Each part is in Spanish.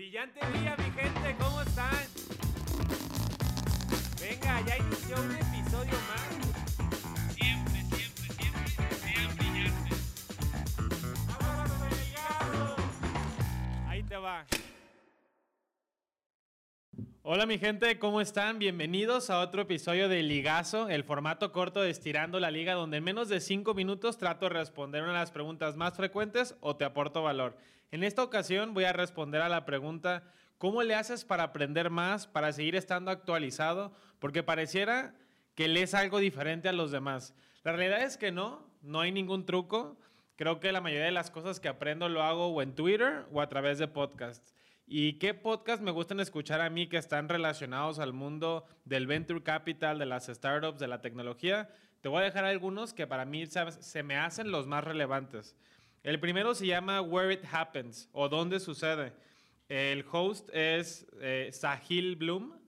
Brillante día, mi gente, ¿cómo están? Venga, ya inició un episodio más. Hola mi gente, ¿cómo están? Bienvenidos a otro episodio de Ligazo, el formato corto de Estirando la Liga, donde en menos de 5 minutos trato de responder una de las preguntas más frecuentes o te aporto valor. En esta ocasión voy a responder a la pregunta, ¿cómo le haces para aprender más, para seguir estando actualizado? Porque pareciera que lees algo diferente a los demás. La realidad es que no, no hay ningún truco. Creo que la mayoría de las cosas que aprendo lo hago o en Twitter o a través de podcasts. ¿Y qué podcasts me gustan escuchar a mí que están relacionados al mundo del venture capital, de las startups, de la tecnología? Te voy a dejar algunos que para mí se me hacen los más relevantes. El primero se llama Where It Happens o Dónde Sucede. El host es eh, Sahil Bloom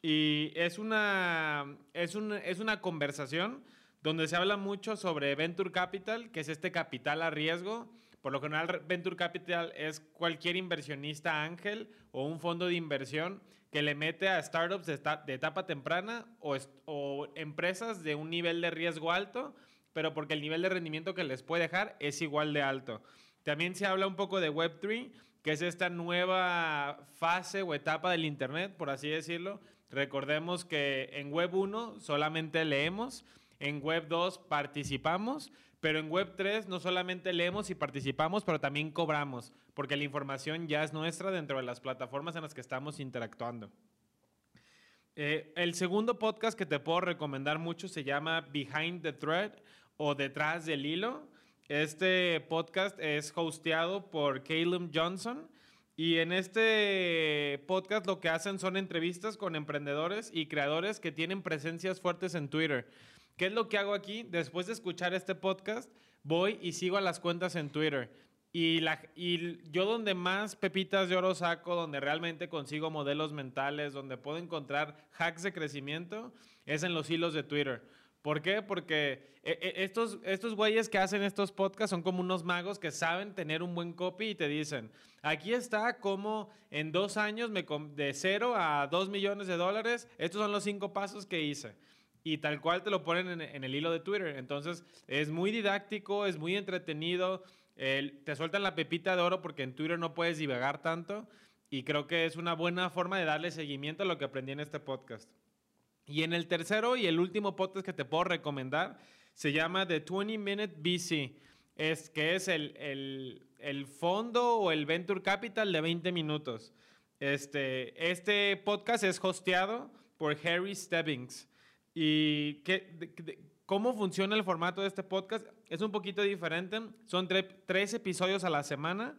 y es una, es, es una conversación donde se habla mucho sobre Venture Capital, que es este capital a riesgo. Por lo general, Venture Capital es cualquier inversionista ángel o un fondo de inversión que le mete a startups de, etapa temprana o, o empresas de un nivel de riesgo alto pero porque el nivel de rendimiento que les puede dejar es igual de alto. También se habla un poco de Web3, que es esta nueva fase o etapa del Internet, por así decirlo. Recordemos que en Web 1 solamente leemos, en Web 2 participamos, pero en Web 3 no solamente leemos y participamos, pero también cobramos, porque la información ya es nuestra dentro de las plataformas en las que estamos interactuando. Eh, el segundo podcast que te puedo recomendar mucho se llama Behind the Thread o Detrás del Hilo. Este podcast es hosteado por Caleb Johnson. Y en este podcast lo que hacen son entrevistas con emprendedores y creadores que tienen presencias fuertes en Twitter. ¿Qué es lo que hago aquí? Después de escuchar este podcast, voy y sigo a las cuentas en Twitter. Y, la, y yo donde más pepitas de oro saco, donde realmente consigo modelos mentales, donde puedo encontrar hacks de crecimiento, es en los hilos de Twitter. ¿Por qué? Porque eh, eh, estos, estos güeyes que hacen estos podcasts son como unos magos que saben tener un buen copy y te dicen, aquí está como en dos años me de cero a dos millones de dólares, estos son los cinco pasos que hice. Y tal cual te lo ponen en, el hilo de Twitter. Entonces es muy didáctico, es muy entretenido, te sueltan la pepita de oro porque en Twitter no puedes divagar tanto y creo que es una buena forma de darle seguimiento a lo que aprendí en este podcast. Y en el tercero y el último podcast que te puedo recomendar se llama The 20 Minute VC, es, que es el, el, el, fondo o el Venture Capital de 20 minutos. Este, este podcast es hosteado por Harry Stebbings. ¿Y qué, cómo funciona el formato de este podcast? Es un poquito diferente. Son tres episodios a la semana,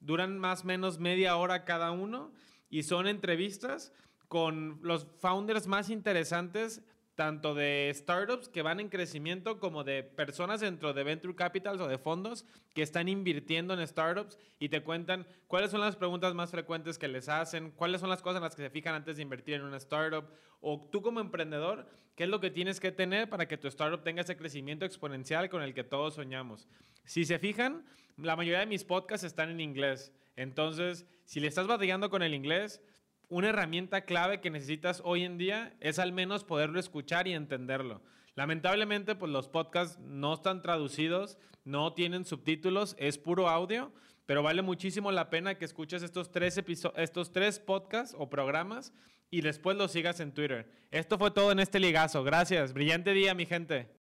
duran más o menos media hora cada uno y son entrevistas con los founders más interesantes, tanto de startups que van en crecimiento como de personas dentro de venture capitals o de fondos que están invirtiendo en startups y te cuentan cuáles son las preguntas más frecuentes que les hacen, cuáles son las cosas en las que se fijan antes de invertir en una startup o tú como emprendedor, qué es lo que tienes que tener para que tu startup tenga ese crecimiento exponencial con el que todos soñamos. Si se fijan, la mayoría de mis podcasts están en inglés. Entonces, si le estás batallando con el inglés, una herramienta clave que necesitas hoy en día es al menos poderlo escuchar y entenderlo. Lamentablemente, pues los podcasts no están traducidos, no tienen subtítulos, es puro audio, pero vale muchísimo la pena que escuches estos tres, estos tres podcasts o programas y después los sigas en Twitter. Esto fue todo en este ligazo. Gracias. Brillante día, mi gente.